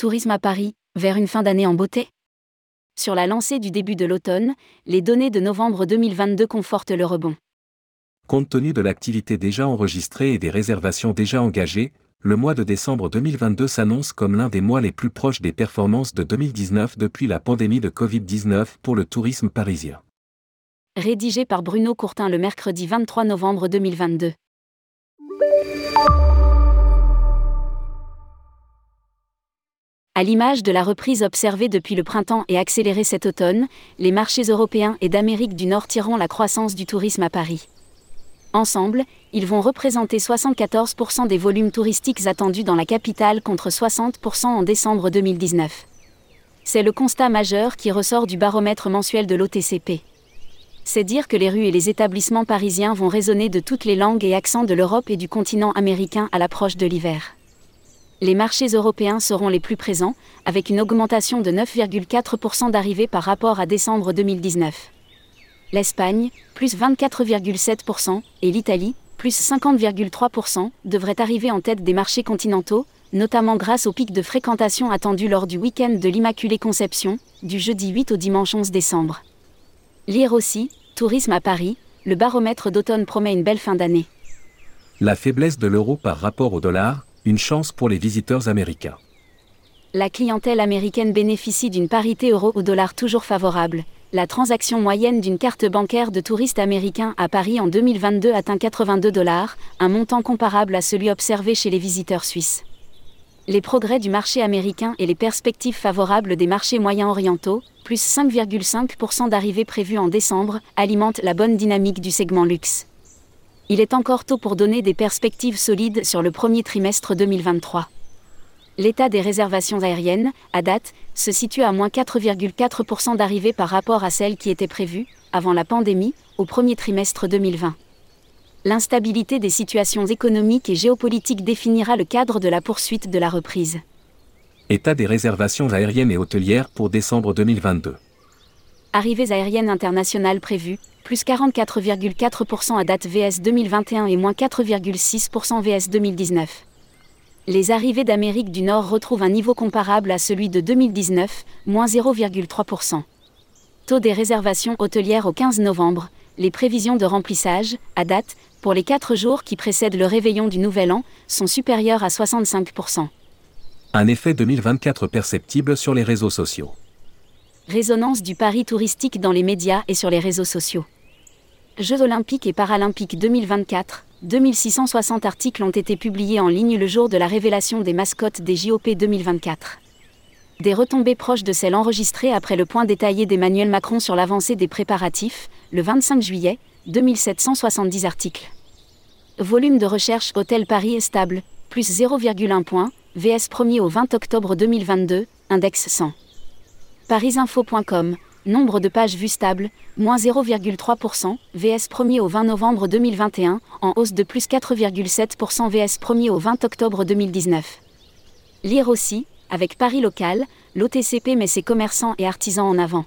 Tourisme à Paris, vers une fin d'année en beauté Sur la lancée du début de l'automne, les données de novembre 2022 confortent le rebond. Compte tenu de l'activité déjà enregistrée et des réservations déjà engagées, le mois de décembre 2022 s'annonce comme l'un des mois les plus proches des performances de 2019 depuis la pandémie de Covid-19 pour le tourisme parisien. Rédigé par Bruno Courtin le mercredi 23 novembre 2022. À l'image de la reprise observée depuis le printemps et accélérée cet automne, les marchés européens et d'Amérique du Nord tireront la croissance du tourisme à Paris. Ensemble, ils vont représenter 74% des volumes touristiques attendus dans la capitale contre 60% en décembre 2019. C'est le constat majeur qui ressort du baromètre mensuel de l'OTCP. C'est dire que les rues et les établissements parisiens vont résonner de toutes les langues et accents de l'Europe et du continent américain à l'approche de l'hiver les marchés européens seront les plus présents, avec une augmentation de 9,4% d'arrivées par rapport à décembre 2019. L'Espagne, plus 24,7%, et l'Italie, plus 50,3%, devraient arriver en tête des marchés continentaux, notamment grâce au pic de fréquentation attendu lors du week-end de l'Immaculée Conception, du jeudi 8 au dimanche 11 décembre. Lire aussi, Tourisme à Paris, le baromètre d'automne promet une belle fin d'année. La faiblesse de l'euro par rapport au dollar, une chance pour les visiteurs américains. La clientèle américaine bénéficie d'une parité euro au dollar toujours favorable. La transaction moyenne d'une carte bancaire de touristes américains à Paris en 2022 atteint 82 dollars, un montant comparable à celui observé chez les visiteurs suisses. Les progrès du marché américain et les perspectives favorables des marchés moyens orientaux, plus 5,5% d'arrivées prévues en décembre, alimentent la bonne dynamique du segment luxe il est encore tôt pour donner des perspectives solides sur le premier trimestre 2023. L'état des réservations aériennes, à date, se situe à moins 4,4% d'arrivées par rapport à celles qui étaient prévues, avant la pandémie, au premier trimestre 2020. L'instabilité des situations économiques et géopolitiques définira le cadre de la poursuite de la reprise. État des réservations aériennes et hôtelières pour décembre 2022. Arrivées aériennes internationales prévues, plus 44,4% à date VS 2021 et moins 4,6% VS 2019. Les arrivées d'Amérique du Nord retrouvent un niveau comparable à celui de 2019, moins 0,3%. Taux des réservations hôtelières au 15 novembre, les prévisions de remplissage, à date, pour les 4 jours qui précèdent le réveillon du Nouvel An, sont supérieures à 65%. Un effet 2024 perceptible sur les réseaux sociaux. Résonance du pari touristique dans les médias et sur les réseaux sociaux. Jeux olympiques et paralympiques 2024, 2660 articles ont été publiés en ligne le jour de la révélation des mascottes des JOP 2024. Des retombées proches de celles enregistrées après le point détaillé d'Emmanuel Macron sur l'avancée des préparatifs, le 25 juillet, 2770 articles. Volume de recherche Hôtel Paris est stable, plus 0,1 point, VS 1er au 20 octobre 2022, index 100 parisinfo.com, nombre de pages vues stable, moins 0,3%, VS 1er au 20 novembre 2021, en hausse de plus 4,7% VS 1er au 20 octobre 2019. Lire aussi, avec Paris Local, l'OTCP met ses commerçants et artisans en avant.